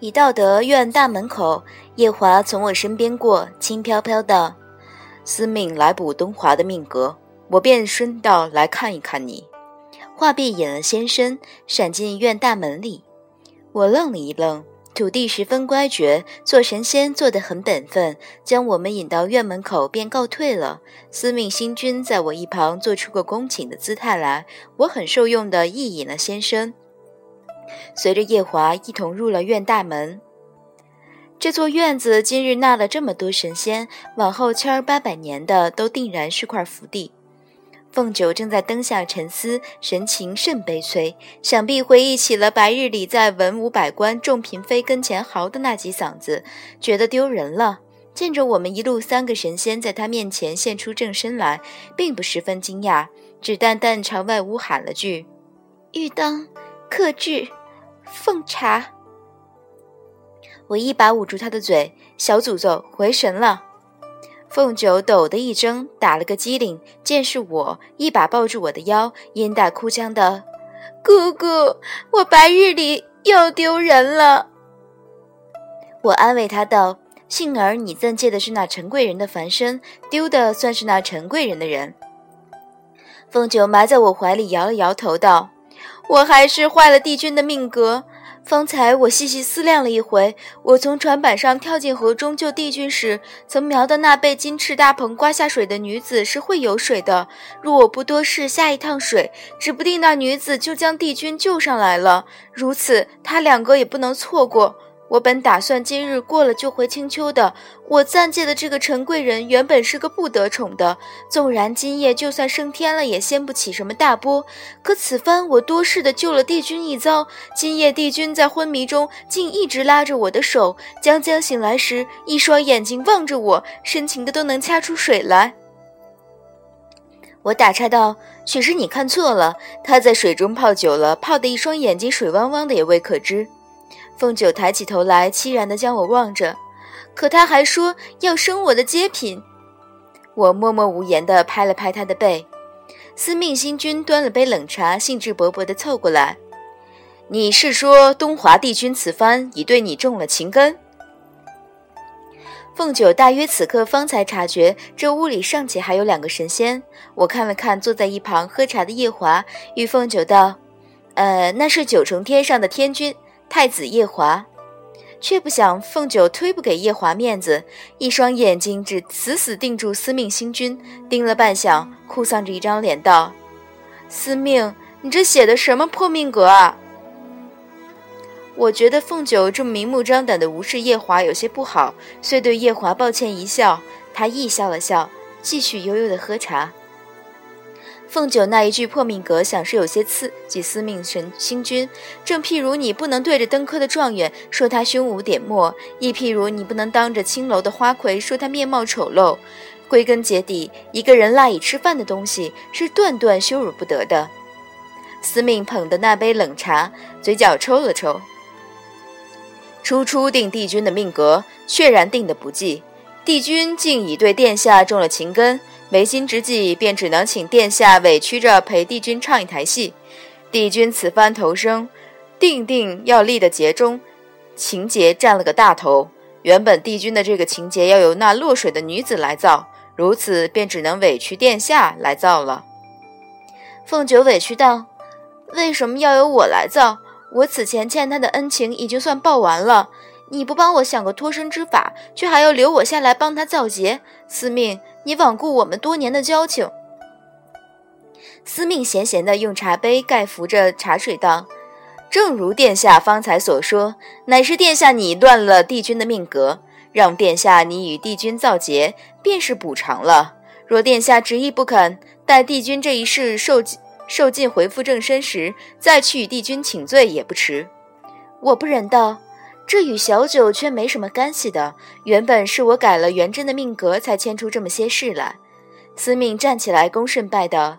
已到得院大门口，夜华从我身边过，轻飘飘道：“司命来补东华的命格，我便顺道来看一看你。”话毕，引了先生，闪进院大门里。我愣了一愣。土地十分乖觉，做神仙做得很本分，将我们引到院门口便告退了。司命星君在我一旁做出个恭请的姿态来，我很受用的亦引了先生，随着夜华一同入了院大门。这座院子今日纳了这么多神仙，往后千儿八百年的都定然是块福地。凤九正在灯下沉思，神情甚悲催，想必回忆起了白日里在文武百官、众嫔妃跟前嚎的那几嗓子，觉得丢人了。见着我们一路三个神仙在他面前现出正身来，并不十分惊讶，只淡淡朝外屋喊了句：“玉灯，克制，奉茶。”我一把捂住他的嘴：“小祖宗，回神了。”凤九抖的一怔，打了个激灵，见是我，一把抱住我的腰，阴大哭腔的：“姑姑，我白日里又丢人了。”我安慰他道：“幸而你暂借的是那陈贵人的凡身，丢的算是那陈贵人的人。”凤九埋在我怀里，摇了摇头道：“我还是坏了帝君的命格。”方才我细细思量了一回，我从船板上跳进河中救帝君时，曾瞄的那被金翅大鹏刮下水的女子是会游水的。若我不多试，下一趟水，指不定那女子就将帝君救上来了。如此，他两个也不能错过。我本打算今日过了就回青丘的。我暂借的这个陈贵人原本是个不得宠的，纵然今夜就算升天了，也掀不起什么大波。可此番我多事的救了帝君一遭，今夜帝君在昏迷中竟一直拉着我的手，将将醒来时，一双眼睛望着我，深情的都能掐出水来。我打岔道：“许是你看错了，他在水中泡久了，泡的一双眼睛水汪汪的，也未可知。”凤九抬起头来，凄然地将我望着，可他还说要生我的阶品。我默默无言地拍了拍他的背。司命星君端了杯冷茶，兴致勃勃地凑过来：“你是说东华帝君此番已对你中了情根？”凤九大约此刻方才察觉，这屋里尚且还有两个神仙。我看了看坐在一旁喝茶的夜华，与凤九道：“呃，那是九重天上的天君。”太子夜华，却不想凤九忒不给夜华面子，一双眼睛只死死定住司命星君，盯了半晌，哭丧着一张脸道：“司命，你这写的什么破命格啊？”我觉得凤九这么明目张胆的无视夜华有些不好，遂对夜华抱歉一笑，他亦笑了笑，继续悠悠的喝茶。凤九那一句破命格，想是有些刺激司命神星君。正譬如你不能对着登科的状元说他胸无点墨，亦譬如你不能当着青楼的花魁说他面貌丑陋。归根结底，一个人赖以吃饭的东西是断断羞辱不得的。司命捧的那杯冷茶，嘴角抽了抽。初初定帝君的命格，确然定的不济，帝君竟已对殿下中了情根。眉心之际，便只能请殿下委屈着陪帝君唱一台戏。帝君此番投生，定定要立的节中，情节占了个大头。原本帝君的这个情节要由那落水的女子来造，如此便只能委屈殿下来造了。凤九委屈道：“为什么要由我来造？我此前欠他的恩情已经算报完了。你不帮我想个脱身之法，却还要留我下来帮他造节，司命。”你罔顾我们多年的交情，司命闲闲地用茶杯盖扶着茶水道：“正如殿下方才所说，乃是殿下你乱了帝君的命格，让殿下你与帝君造劫，便是补偿了。若殿下执意不肯，待帝君这一世受受尽回复正身时，再去与帝君请罪也不迟。”我不忍道。这与小九却没什么干系的。原本是我改了元贞的命格，才牵出这么些事来。司命站起来，恭顺拜道：“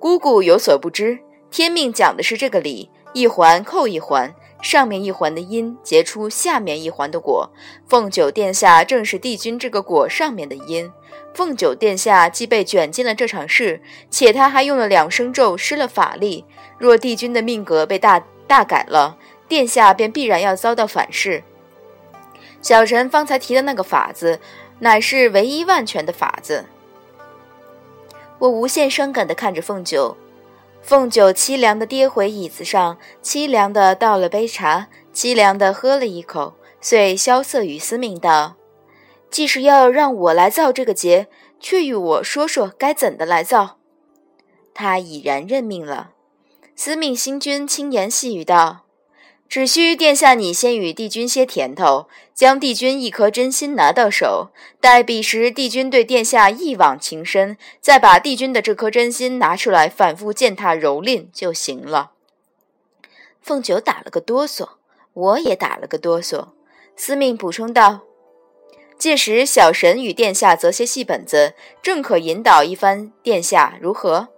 姑姑有所不知，天命讲的是这个理，一环扣一环，上面一环的因结出下面一环的果。凤九殿下正是帝君这个果上面的因。凤九殿下既被卷进了这场事，且他还用了两声咒，失了法力。若帝君的命格被大大改了。”殿下便必然要遭到反噬。小臣方才提的那个法子，乃是唯一万全的法子。我无限伤感地看着凤九，凤九凄凉地跌回椅子上，凄凉地倒了杯茶，凄凉地喝了一口，遂萧瑟与司命道：“既是要让我来造这个劫，却与我说说该怎的来造。”他已然认命了。司命星君轻言细语道。只需殿下你先与帝君些甜头，将帝君一颗真心拿到手，待彼时帝君对殿下一往情深，再把帝君的这颗真心拿出来，反复践踏蹂躏就行了。凤九打了个哆嗦，我也打了个哆嗦。司命补充道：“届时小神与殿下择些戏本子，正可引导一番殿下如何？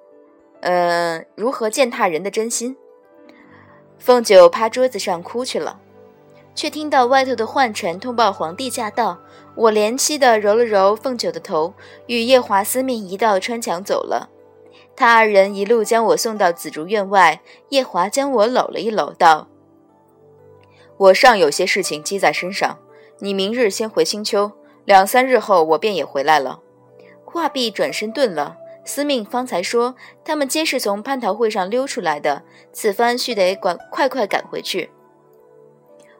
呃，如何践踏人的真心？”凤九趴桌子上哭去了，却听到外头的宦臣通报皇帝驾到。我怜惜地揉了揉凤九的头，与夜华司命一道穿墙走了。他二人一路将我送到紫竹院外，夜华将我搂了一搂，道：“我尚有些事情积在身上，你明日先回青丘，两三日后我便也回来了。”话毕，转身遁了。司命方才说，他们皆是从蟠桃会上溜出来的，此番须得赶快快赶回去。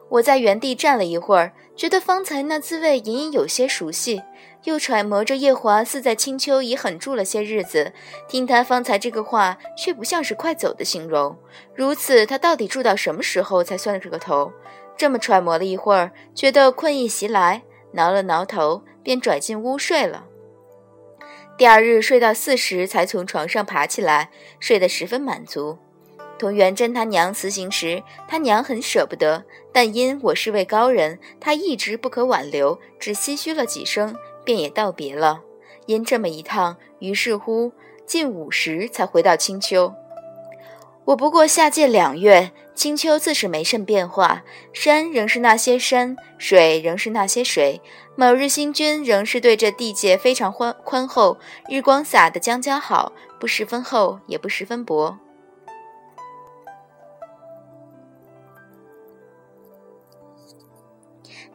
我在原地站了一会儿，觉得方才那滋味隐隐有些熟悉，又揣摩着夜华似在青丘已狠住了些日子，听他方才这个话，却不像是快走的形容。如此，他到底住到什么时候才算是个头？这么揣摩了一会儿，觉得困意袭来，挠了挠头，便拽进屋睡了。第二日睡到四时才从床上爬起来，睡得十分满足。同元贞他娘辞行时，他娘很舍不得，但因我是位高人，他一直不可挽留，只唏嘘了几声，便也道别了。因这么一趟，于是乎近午时才回到青丘。我不过下界两月，青丘自是没甚变化，山仍是那些山，水仍是那些水。某日星君仍是对这地界非常宽宽厚，日光洒得将将好，不十分厚，也不十分薄。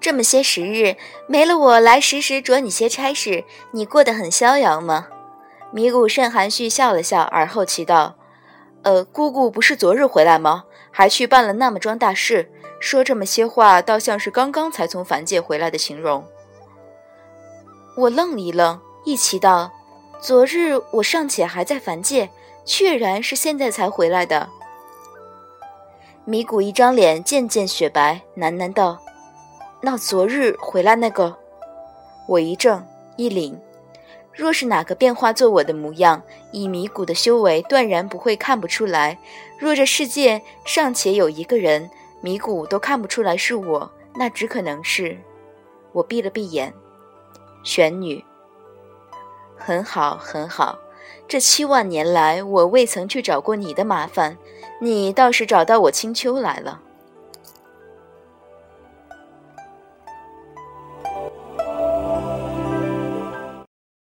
这么些时日，没了我来时时着你些差事，你过得很逍遥吗？米谷甚含蓄笑了笑，而后祈道。呃，姑姑不是昨日回来吗？还去办了那么桩大事，说这么些话，倒像是刚刚才从凡界回来的形容。我愣了一愣，一齐道：“昨日我尚且还在凡界，确然是现在才回来的。”米谷一张脸渐渐雪白，喃喃道：“那昨日回来那个？”我一怔，一凛。若是哪个变化做我的模样，以迷谷的修为，断然不会看不出来。若这世界尚且有一个人，迷谷都看不出来是我，那只可能是……我闭了闭眼，玄女。很好，很好。这七万年来，我未曾去找过你的麻烦，你倒是找到我青丘来了。